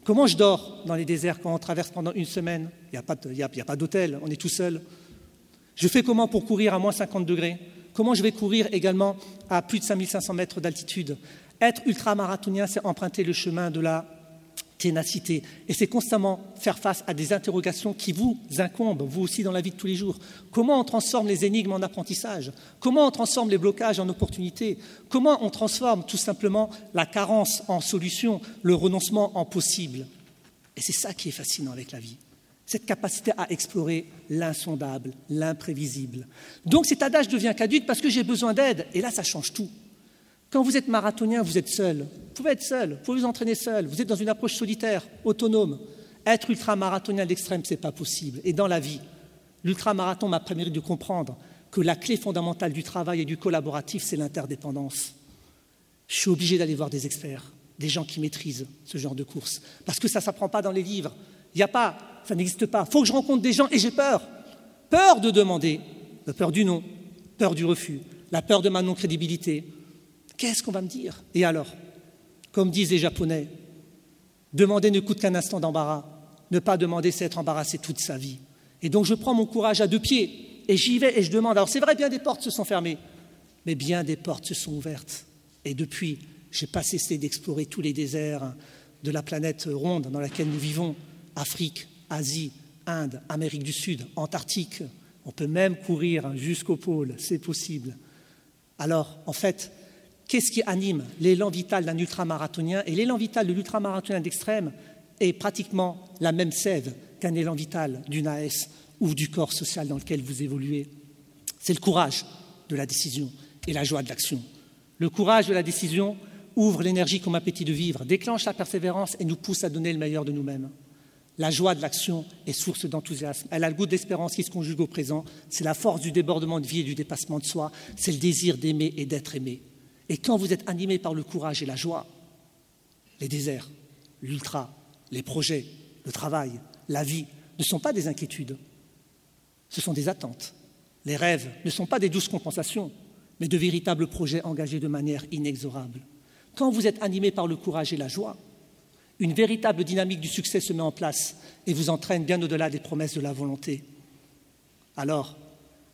Speaker 5: Comment je dors dans les déserts quand on traverse pendant une semaine? Il n'y a pas d'hôtel, on est tout seul. Je fais comment pour courir à moins 50 degrés? Comment je vais courir également à plus de 5500 mètres d'altitude? Être ultramarathonien, c'est emprunter le chemin de la ténacité. Et c'est constamment faire face à des interrogations qui vous incombent, vous aussi dans la vie de tous les jours. Comment on transforme les énigmes en apprentissage? Comment on transforme les blocages en opportunités? Comment on transforme tout simplement la carence en solution, le renoncement en possible? Et c'est ça qui est fascinant avec la vie cette capacité à explorer l'insondable, l'imprévisible. Donc cet adage devient caduque parce que j'ai besoin d'aide, et là ça change tout. Quand vous êtes marathonien, vous êtes seul. Vous pouvez être seul, vous pouvez vous entraîner seul, vous êtes dans une approche solitaire, autonome. Être ultramarathonien à l'extrême, ce n'est pas possible. Et dans la vie, l'ultramarathon m'a permis de comprendre que la clé fondamentale du travail et du collaboratif, c'est l'interdépendance. Je suis obligé d'aller voir des experts, des gens qui maîtrisent ce genre de course, parce que ça ne s'apprend pas dans les livres. Il n'y a pas, ça n'existe pas. Il faut que je rencontre des gens et j'ai peur. Peur de demander, peur du non, peur du refus, la peur de ma non-crédibilité. Qu'est-ce qu'on va me dire? Et alors Comme disent les Japonais, demander ne coûte qu'un instant d'embarras. Ne pas demander, c'est être embarrassé toute sa vie. Et donc je prends mon courage à deux pieds et j'y vais et je demande. Alors c'est vrai, bien des portes se sont fermées, mais bien des portes se sont ouvertes. Et depuis, je n'ai pas cessé d'explorer tous les déserts de la planète ronde dans laquelle nous vivons. Afrique, Asie, Inde, Amérique du Sud, Antarctique. On peut même courir jusqu'au pôle, c'est possible. Alors, en fait, qu'est-ce qui anime l'élan vital d'un ultramarathonien Et l'élan vital de l'ultramarathonien d'extrême est pratiquement la même sève qu'un élan vital d'une AS ou du corps social dans lequel vous évoluez. C'est le courage de la décision et la joie de l'action. Le courage de la décision ouvre l'énergie comme appétit de vivre, déclenche la persévérance et nous pousse à donner le meilleur de nous-mêmes. La joie de l'action est source d'enthousiasme. Elle a le goût d'espérance qui se conjugue au présent. C'est la force du débordement de vie et du dépassement de soi. C'est le désir d'aimer et d'être aimé. Et quand vous êtes animé par le courage et la joie, les déserts, l'ultra, les projets, le travail, la vie ne sont pas des inquiétudes. Ce sont des attentes. Les rêves ne sont pas des douces compensations, mais de véritables projets engagés de manière inexorable. Quand vous êtes animé par le courage et la joie, une véritable dynamique du succès se met en place et vous entraîne bien au-delà des promesses de la volonté. Alors,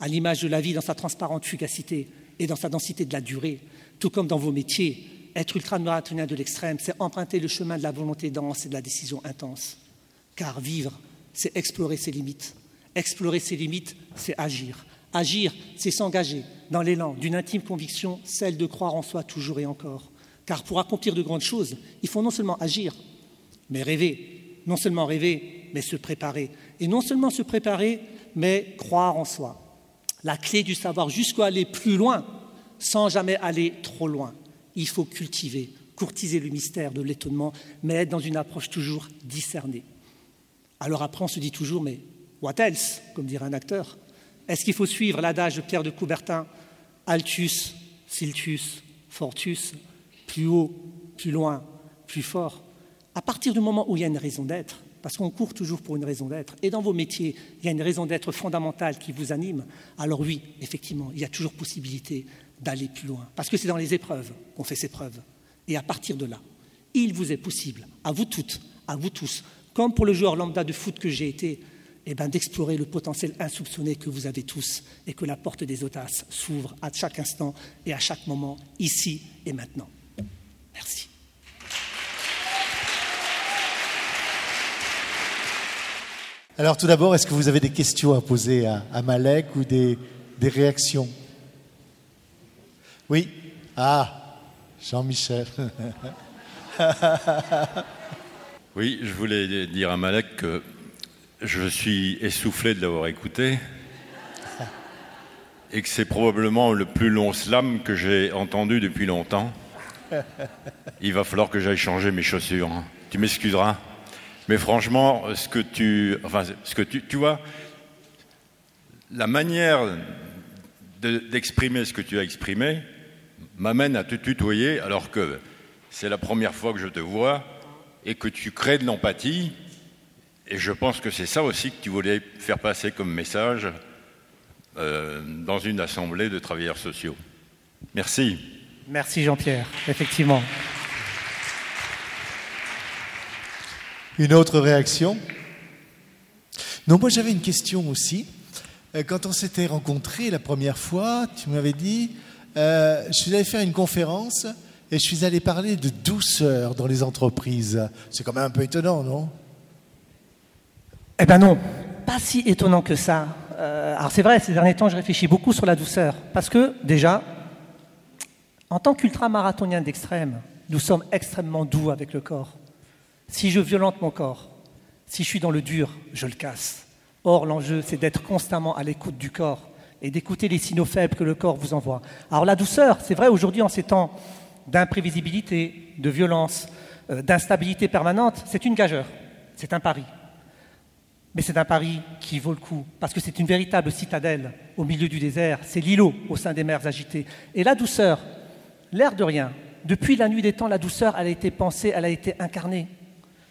Speaker 5: à l'image de la vie dans sa transparente fugacité et dans sa densité de la durée, tout comme dans vos métiers, être ultramarathonien de l'extrême, c'est emprunter le chemin de la volonté dense et de la décision intense. Car vivre, c'est explorer ses limites. Explorer ses limites, c'est agir. Agir, c'est s'engager dans l'élan d'une intime conviction, celle de croire en soi toujours et encore. Car pour accomplir de grandes choses, il faut non seulement agir, mais rêver. Non seulement rêver, mais se préparer. Et non seulement se préparer, mais croire en soi. La clé du savoir, jusqu'à aller plus loin, sans jamais aller trop loin. Il faut cultiver, courtiser le mystère de l'étonnement, mais être dans une approche toujours discernée. Alors après, on se dit toujours, mais what else, comme dirait un acteur? Est-ce qu'il faut suivre l'adage de Pierre de Coubertin Altus, Siltus, Fortus, plus haut, plus loin, plus fort? À partir du moment où il y a une raison d'être, parce qu'on court toujours pour une raison d'être, et dans vos métiers, il y a une raison d'être fondamentale qui vous anime, alors oui, effectivement, il y a toujours possibilité d'aller plus loin, parce que c'est dans les épreuves qu'on fait ses preuves. Et à partir de là, il vous est possible, à vous toutes, à vous tous, comme pour le joueur lambda de foot que j'ai été, eh ben, d'explorer le potentiel insoupçonné que vous avez tous et que la porte des audaces s'ouvre à chaque instant et à chaque moment, ici et maintenant. Merci.
Speaker 6: Alors tout d'abord, est-ce que vous avez des questions à poser à, Malek ou des réactions? Oui Ah, Jean-Michel.
Speaker 7: Oui, je voulais dire à Malek que je suis essoufflé de l'avoir écouté et que c'est probablement le plus long slam que j'ai entendu depuis longtemps. Il va falloir que j'aille changer mes chaussures. hein. Tu m'excuseras. Mais franchement, ce que tu, enfin, ce que tu, tu vois, la manière de- d'exprimer ce que tu as exprimé m'amène à te tutoyer alors que c'est la première fois que je te vois et que tu crées de l'empathie. Et je pense que c'est ça aussi que tu voulais faire passer comme message euh, dans une assemblée de travailleurs sociaux. Merci.
Speaker 5: Merci Jean-Pierre, effectivement.
Speaker 6: Une autre réaction? Non, moi j'avais une question aussi. Euh, Quand on s'était rencontrés la première fois, tu m'avais dit, euh, je suis allé faire une conférence et je suis allé parler de douceur dans les entreprises. C'est quand même un peu étonnant, non?
Speaker 5: Eh ben non, pas si étonnant que ça. Euh, alors c'est vrai, ces derniers temps, je réfléchis beaucoup sur la douceur. Parce que, déjà, en tant qu'ultramarathonien d'extrême, nous sommes extrêmement doux avec le corps. Si je violente mon corps, si je suis dans le dur, je le casse. Or, l'enjeu, c'est d'être constamment à l'écoute du corps et d'écouter les signaux faibles que le corps vous envoie. Alors la douceur, c'est vrai aujourd'hui en ces temps d'imprévisibilité, de violence, euh, d'instabilité permanente, c'est une gageure, c'est un pari. Mais c'est un pari qui vaut le coup, parce que c'est une véritable citadelle au milieu du désert, c'est l'îlot au sein des mers agitées. Et la douceur, l'air de rien, depuis la nuit des temps, la douceur, elle a été pensée, elle a été incarnée.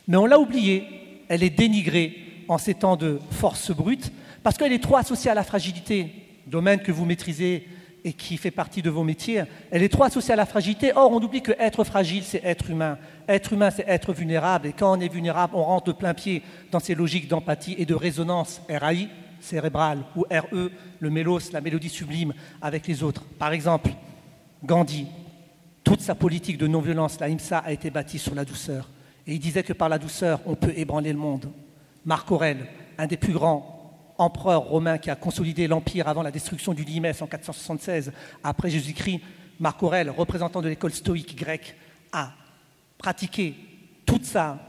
Speaker 5: Mais on l'a oubliée, elle est dénigrée en ces temps de force brute, parce qu'elle est trop associée à la fragilité, domaine que vous maîtrisez et qui fait partie de vos métiers. Elle est trop associée à la fragilité. Or, on oublie que être fragile, c'est être humain. Être humain, c'est être vulnérable. Et quand on est vulnérable, on rentre de plein pied dans ces logiques d'empathie et de résonance RAI, cérébrale, ou RE, le mélos, la mélodie sublime avec les autres. Par exemple, Gandhi, toute sa politique de non-violence, la IMSA, a été bâtie sur la douceur. Et il disait que par la douceur, on peut ébranler le monde. Marc Aurèle, un des plus grands empereurs romains qui a consolidé l'empire avant la destruction du Limès en 476 après Jésus-Christ, Marc Aurèle, représentant de l'école stoïque grecque, a pratiqué toute sa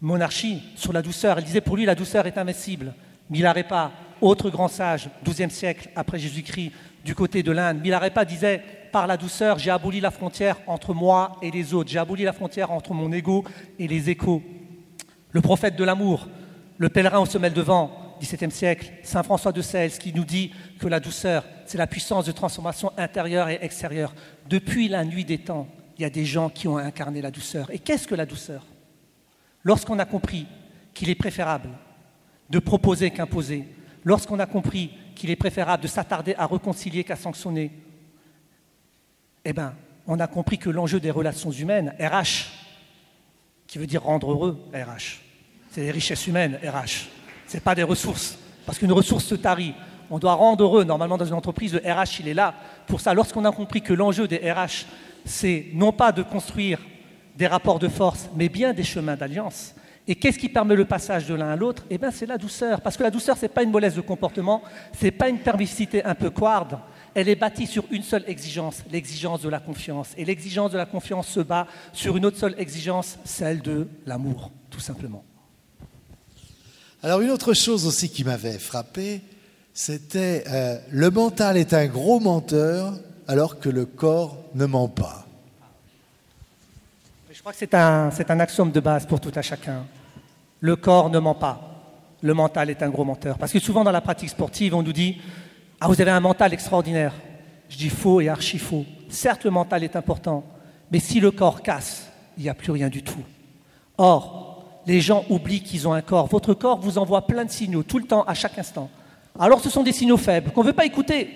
Speaker 5: monarchie sur la douceur. Il disait pour lui la douceur est invincible. Milarepa, autre grand sage, 12e siècle après Jésus-Christ, du côté de l'Inde, Milarepa disait par la douceur, j'ai aboli la frontière entre moi et les autres, j'ai aboli la frontière entre mon ego et les échos. Le prophète de l'amour, le pèlerin aux semelles de vent, 17e siècle, Saint François de Sales, qui nous dit que la douceur, c'est la puissance de transformation intérieure et extérieure. Depuis la nuit des temps, il y a des gens qui ont incarné la douceur. Et qu'est-ce que la douceur? Lorsqu'on a compris qu'il est préférable de proposer qu'imposer, lorsqu'on a compris qu'il est préférable de s'attarder à réconcilier qu'à sanctionner, eh bien, on a compris que l'enjeu des relations humaines, RH, qui veut dire rendre heureux, RH, c'est les richesses humaines, RH, ce n'est pas des ressources, parce qu'une ressource se tarit. On doit rendre heureux, normalement, dans une entreprise, le RH, il est là pour ça. Lorsqu'on a compris que l'enjeu des RH, c'est non pas de construire des rapports de force, mais bien des chemins d'alliance. Et qu'est-ce qui permet le passage de l'un à l'autre? Eh bien, c'est la douceur. Parce que la douceur, ce n'est pas une mollesse de comportement, ce n'est pas une permissivité un peu coarde. Elle est bâtie sur une seule exigence, l'exigence de la confiance. Et l'exigence de la confiance se bat sur une autre seule exigence, celle de l'amour, tout simplement.
Speaker 6: Alors une autre chose aussi qui m'avait frappé, C'était euh, le mental est un gros menteur alors que le corps ne ment pas.
Speaker 5: Je crois que c'est un, c'est un axiome de base pour tout à chacun. Le corps ne ment pas. Le mental est un gros menteur. Parce que souvent dans la pratique sportive, on nous dit Ah, vous avez un mental extraordinaire. Je dis faux et archi faux. Certes, le mental est important, mais si le corps casse, il n'y a plus rien du tout. Or, les gens oublient qu'ils ont un corps. Votre corps vous envoie plein de signaux, tout le temps, à chaque instant. Alors ce sont des signaux faibles qu'on ne veut pas écouter.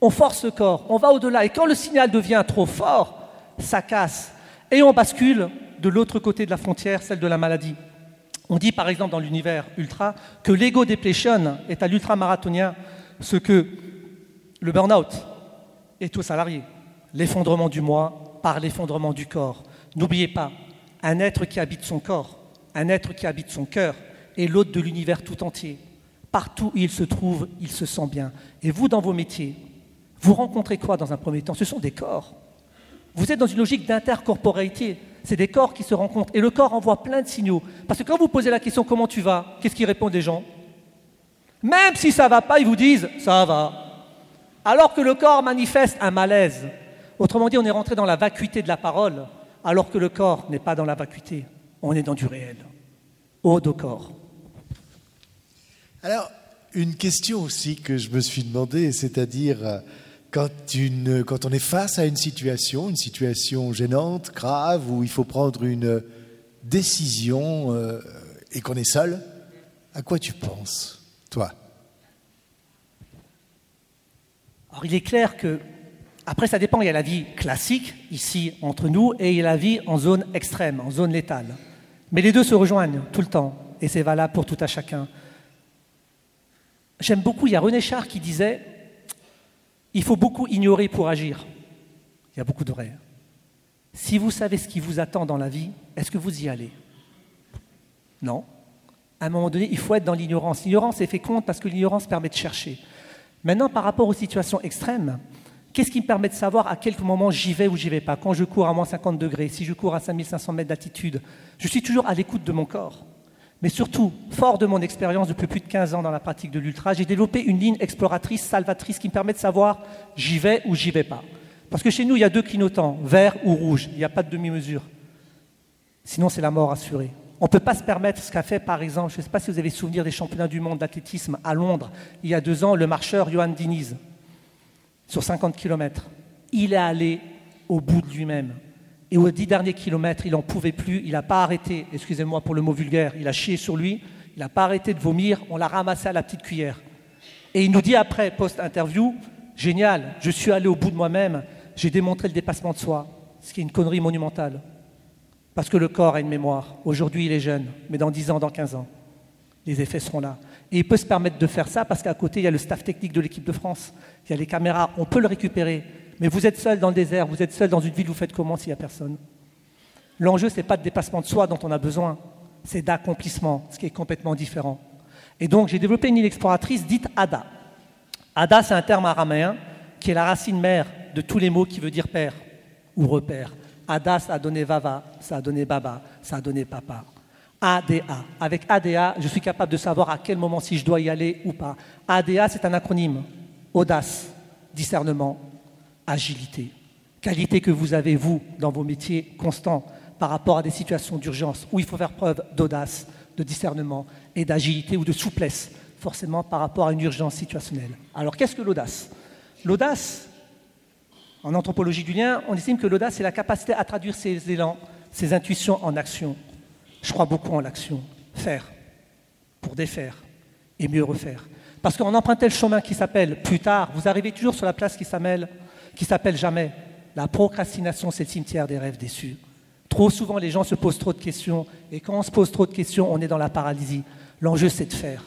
Speaker 5: On force le corps, on va au-delà. Et quand le signal devient trop fort, ça casse. Et on bascule de l'autre côté de la frontière, celle de la maladie. On dit par exemple dans l'univers ultra que l'ego depletion est à l'ultramarathonien ce que le burn-out est au salarié. L'effondrement du moi par l'effondrement du corps. N'oubliez pas, un être qui habite son corps, un être qui habite son cœur, est l'hôte de l'univers tout entier. Partout où il se trouve, il se sent bien. Et vous, dans vos métiers, vous rencontrez quoi dans un premier temps? Ce sont des corps. Vous êtes dans une logique d'intercorporalité. C'est des corps qui se rencontrent. Et le corps envoie plein de signaux. Parce que quand vous posez la question comment tu vas, qu'est-ce qu'ils répondent les gens? Même si ça ne va pas, ils vous disent ça va. Alors que le corps manifeste un malaise. Autrement dit, on est rentré dans la vacuité de la parole, alors que le corps n'est pas dans la vacuité. On est dans du réel. Corps.
Speaker 6: Alors, une question aussi que je me suis demandé, c'est-à-dire euh, quand, une- quand on est face à une situation, une situation gênante, grave, où il faut prendre une décision euh, et qu'on est seul, à quoi tu penses, toi?
Speaker 5: Alors il est clair que, après ça dépend, il y a la vie classique, ici entre nous, et il y a la vie en zone extrême, en zone létale. Mais les deux se rejoignent tout le temps, et c'est valable pour tout à chacun. J'aime beaucoup, il y a René Char qui disait, il faut beaucoup ignorer pour agir. Il y a beaucoup de vrai. Si vous savez ce qui vous attend dans la vie, est-ce que vous y allez? Non. À un moment donné, il faut être dans l'ignorance. L'ignorance est féconde parce que l'ignorance permet de chercher. Maintenant, par rapport aux situations extrêmes, qu'est-ce qui me permet de savoir à quel moment j'y vais ou j'y vais pas Quand je cours à moins 50 degrés, si je cours à 5500 mètres d'altitude, je suis toujours à l'écoute de mon corps. Mais surtout, fort de mon expérience depuis plus de 15 ans dans la pratique de l'ultra, j'ai développé une ligne exploratrice, salvatrice, qui me permet de savoir j'y vais ou j'y vais pas. Parce que chez nous, il y a deux clignotants, vert ou rouge. Il n'y a pas de demi-mesure. Sinon, c'est la mort assurée. On ne peut pas se permettre ce qu'a fait, par exemple, je ne sais pas si vous avez souvenir des championnats du monde d'athlétisme à Londres, il y a deux ans, le marcheur Johan Diniz, sur 50 km. Il est allé au bout de lui-même. Et aux dix derniers kilomètres, il n'en pouvait plus, il n'a pas arrêté, excusez-moi pour le mot vulgaire, il a chié sur lui, il n'a pas arrêté de vomir, on l'a ramassé à la petite cuillère. Et il nous dit après, post-interview, génial, je suis allé au bout de moi-même, j'ai démontré le dépassement de soi, ce qui est une connerie monumentale. Parce que le corps a une mémoire. Aujourd'hui, il est jeune, mais dans 10 ans, dans 15 ans, les effets seront là. Et il peut se permettre de faire ça parce qu'à côté, il y a le staff technique de l'équipe de France, il y a les caméras, on peut le récupérer. Mais vous êtes seul dans le désert, vous êtes seul dans une ville, vous faites comment s'il n'y a personne? L'enjeu, ce n'est pas de dépassement de soi dont on a besoin, c'est d'accomplissement, ce qui est complètement différent. Et donc, j'ai développé une île exploratrice dite Ada. Ada, c'est un terme araméen qui est la racine mère de tous les mots qui veut dire père ou repère. Ada, ça a donné Vava, ça a donné Baba, ça a donné Papa. ADA. Avec ADA, je suis capable de savoir à quel moment si je dois y aller ou pas. ADA, c'est un acronyme. Audace, discernement, agilité. Qualité que vous avez, vous, dans vos métiers constants par rapport à des situations d'urgence où il faut faire preuve d'audace, de discernement et d'agilité ou de souplesse, forcément par rapport à une urgence situationnelle. Alors qu'est-ce que l'audace? L'audace, en anthropologie du lien, on estime que l'audace, c'est la capacité à traduire ses élans, ses intuitions en action. Je crois beaucoup en l'action. Faire, pour défaire, et mieux refaire. Parce qu'en empruntant le chemin qui s'appelle plus tard, vous arrivez toujours sur la place qui s'appelle, qui s'appelle jamais. La procrastination, c'est le cimetière des rêves déçus. Trop souvent, les gens se posent trop de questions, et quand on se pose trop de questions, on est dans la paralysie. L'enjeu, c'est de faire,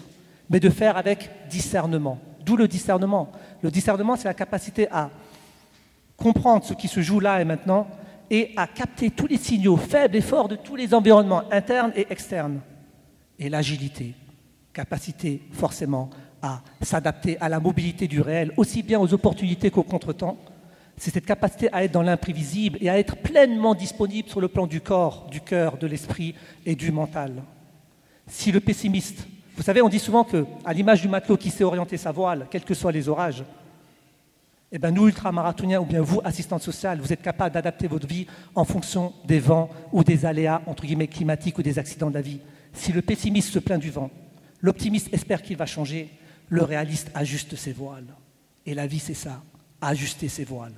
Speaker 5: mais de faire avec discernement. D'où le discernement. Le discernement, c'est la capacité à comprendre ce qui se joue là et maintenant et à capter tous les signaux faibles et forts de tous les environnements internes et externes. Et l'agilité, capacité forcément à s'adapter à la mobilité du réel, aussi bien aux opportunités qu'aux contretemps. C'est cette capacité à être dans l'imprévisible et à être pleinement disponible sur le plan du corps, du cœur, de l'esprit et du mental. Si le pessimiste Vous savez, on dit souvent que, à l'image du matelot qui sait orienter sa voile, quels que soient les orages, eh bien, nous, ultramarathoniens, ou bien vous, assistantes sociales, vous êtes capables d'adapter votre vie en fonction des vents ou des aléas, entre guillemets, climatiques ou des accidents de la vie. Si le pessimiste se plaint du vent, l'optimiste espère qu'il va changer, le réaliste ajuste ses voiles. Et la vie, c'est ça, ajuster ses voiles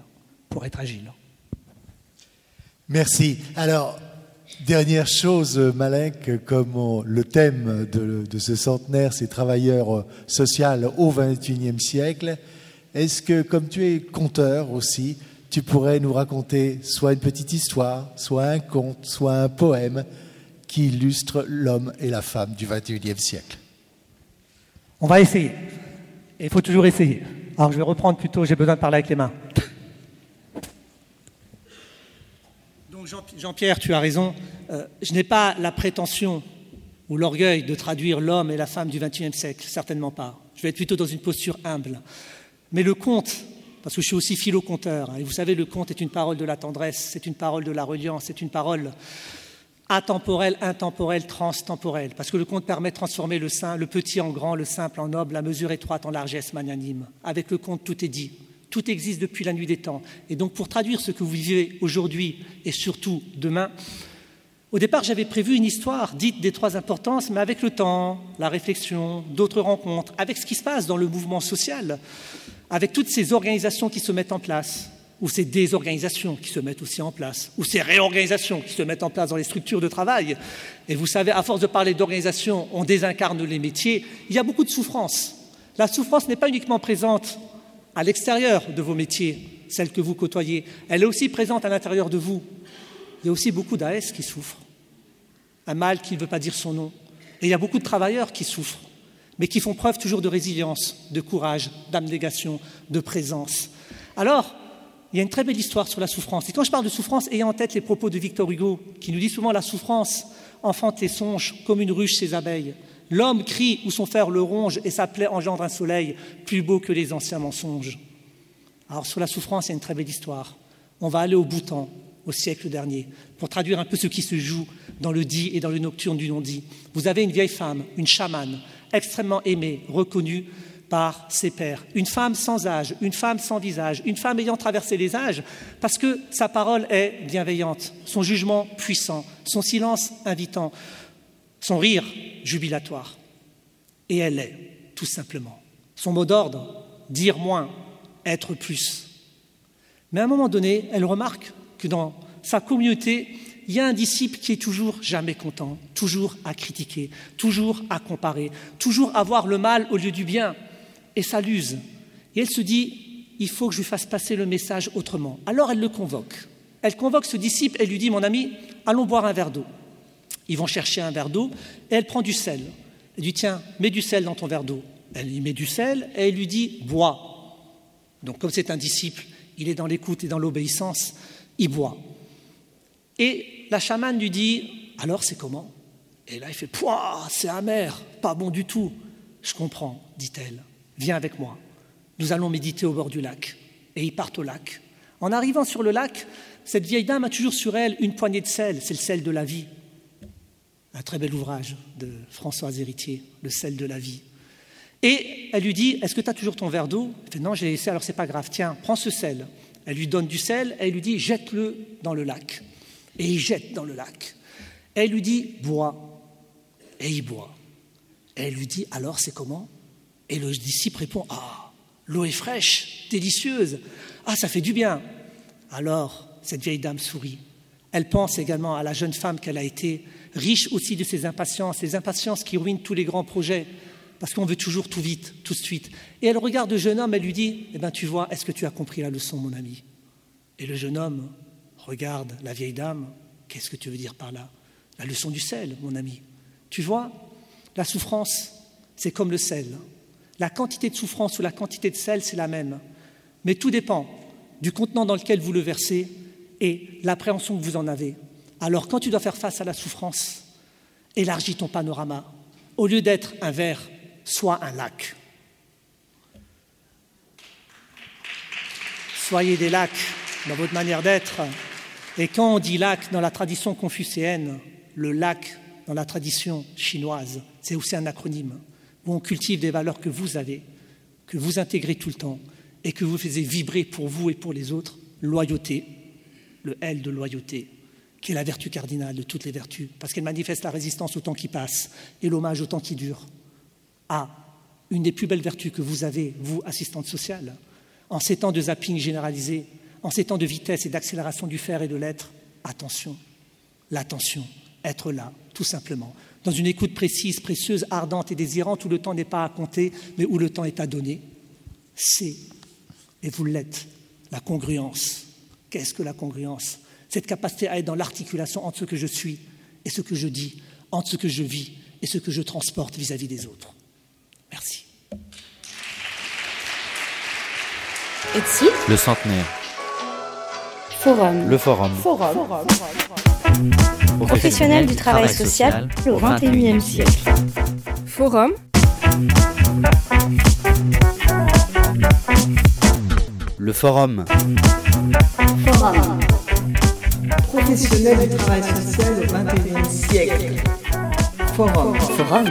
Speaker 5: pour être agile.
Speaker 6: Merci. Alors, dernière chose, Malek, comme on- le thème de, de ce centenaire, c'est travailleurs social au XXIe siècle, est-ce que, comme tu es conteur aussi, tu pourrais nous raconter soit une petite histoire, soit un conte, soit un poème qui illustre l'homme et la femme du XXIe siècle?
Speaker 5: On va essayer. Il faut toujours essayer. Alors je vais reprendre plutôt, j'ai besoin de parler avec les mains. Donc Jean- Jean-Pierre, tu as raison. Euh, je n'ai pas la prétention ou l'orgueil de traduire l'homme et la femme du XXIe siècle, certainement pas. Je vais être plutôt dans une posture humble. Mais le conte, parce que je suis aussi philo-conteur, hein, et vous savez, le conte est une parole de la tendresse, c'est une parole de la reliance, c'est une parole atemporelle, intemporelle, transtemporelle, parce que le conte permet de transformer le, saint, le petit en grand, le simple en noble, la mesure étroite en largesse magnanime. Avec le conte, tout est dit. Tout existe depuis la nuit des temps. Et donc, pour traduire ce que vous vivez aujourd'hui et surtout demain, au départ, j'avais prévu une histoire dite des trois importances, mais avec le temps, la réflexion, d'autres rencontres, avec ce qui se passe dans le mouvement social, avec toutes ces organisations qui se mettent en place, ou ces désorganisations qui se mettent aussi en place, ou ces réorganisations qui se mettent en place dans les structures de travail. Et vous savez, à force de parler d'organisation, on désincarne les métiers. Il y a beaucoup de souffrance. La souffrance n'est pas uniquement présente à l'extérieur de vos métiers, celle que vous côtoyez, elle est aussi présente à l'intérieur de vous. Il y a aussi beaucoup d'AS qui souffrent, un mal qui ne veut pas dire son nom. Et il y a beaucoup de travailleurs qui souffrent, mais qui font preuve toujours de résilience, de courage, d'abnégation, de présence. Alors, il y a une très belle histoire sur la souffrance. Et quand je parle de souffrance, ayez en tête les propos de Victor Hugo, qui nous dit souvent la souffrance enfante les songes comme une ruche ses abeilles. L'homme crie où son fer le ronge et sa plaie engendre un soleil plus beau que les anciens mensonges. Alors sur la souffrance, il y a une très belle histoire. On va aller au Bhoutan, au siècle dernier, pour traduire un peu ce qui se joue dans le dit et dans le nocturne du non-dit. Vous avez une vieille femme, une chamane, extrêmement aimée, reconnue par ses pères. Une femme sans âge, une femme sans visage, une femme ayant traversé les âges, parce que sa parole est bienveillante, son jugement puissant, son silence invitant, son rire jubilatoire. Et elle est, tout simplement. Son mot d'ordre, dire moins, être plus. Mais à un moment donné, elle remarque que dans sa communauté, il y a un disciple qui est toujours jamais content, toujours à critiquer, toujours à comparer, toujours à voir le mal au lieu du bien. Et ça l'use. Et elle se dit, il faut que je lui fasse passer le message autrement. Alors elle le convoque. Elle convoque ce disciple et lui dit, mon ami, allons boire un verre d'eau. Ils vont chercher un verre d'eau et elle prend du sel. Elle dit, tiens, mets du sel dans ton verre d'eau. Elle y met du sel et elle lui dit, bois. Donc comme c'est un disciple, il est dans l'écoute et dans l'obéissance, il boit. Et la chamane lui dit, alors c'est comment? Et là il fait, pouah, c'est amer, pas bon du tout. Je comprends, dit-elle, viens avec moi. Nous allons méditer au bord du lac. Et ils partent au lac. En arrivant sur le lac, cette vieille dame a toujours sur elle une poignée de sel, c'est le sel de la vie. Un très bel ouvrage de Françoise Héritier, Le sel de la vie. Et elle lui dit Est-ce que tu as toujours ton verre d'eau? Elle fait Non, j'ai laissé, alors c'est pas grave, tiens, prends ce sel. Elle lui donne du sel et elle lui dit Jette-le dans le lac. Et il jette dans le lac. Elle lui dit Bois. Et il boit. Elle lui dit Alors c'est comment? Et le disciple répond Ah, l'eau est fraîche, délicieuse. Ah, ça fait du bien. Alors, cette vieille dame sourit. Elle pense également à la jeune femme qu'elle a été, riche aussi de ses impatiences, ces impatiences qui ruinent tous les grands projets, parce qu'on veut toujours tout vite, tout de suite. Et elle regarde le jeune homme, elle lui dit Eh bien, tu vois, est-ce que tu as compris la leçon, mon ami? Et le jeune homme regarde la vieille dame Qu'est-ce que tu veux dire par là? La leçon du sel, mon ami. Tu vois, la souffrance, c'est comme le sel. La quantité de souffrance ou la quantité de sel, c'est la même. Mais tout dépend du contenant dans lequel vous le versez et l'appréhension que vous en avez. Alors quand tu dois faire face à la souffrance, élargis ton panorama. Au lieu d'être un verre, sois un lac. Soyez des lacs dans votre manière d'être. Et quand on dit lac dans la tradition confucéenne, le lac dans la tradition chinoise, c'est aussi un acronyme, où on cultive des valeurs que vous avez, que vous intégrez tout le temps et que vous faisiez vibrer pour vous et pour les autres, loyauté, le L de loyauté, qui est la vertu cardinale de toutes les vertus, parce qu'elle manifeste la résistance au temps qui passe et l'hommage au temps qui dure. A, une des plus belles vertus que vous avez, vous, assistante sociale, en ces temps de zapping généralisé, en ces temps de vitesse et d'accélération du faire et de l'être, attention, l'attention, être là, tout simplement, dans une écoute précise, précieuse, ardente et désirante, où le temps n'est pas à compter, mais où le temps est à donner. C'est, et vous l'êtes, la congruence. Qu'est-ce que la congruence? Cette capacité à être dans l'articulation entre ce que je suis et ce que je dis, entre ce que je vis et ce que je transporte vis-à-vis des autres. Merci.
Speaker 3: Etsi,
Speaker 2: Le centenaire.
Speaker 3: Forum.
Speaker 2: Le forum.
Speaker 3: Forum. Professionnel du travail social au XXIe siècle.
Speaker 1: Forum.
Speaker 2: Le forum.
Speaker 3: Forum.
Speaker 4: Professionnel du travail social au XXIe siècle. Forum.
Speaker 3: Forum.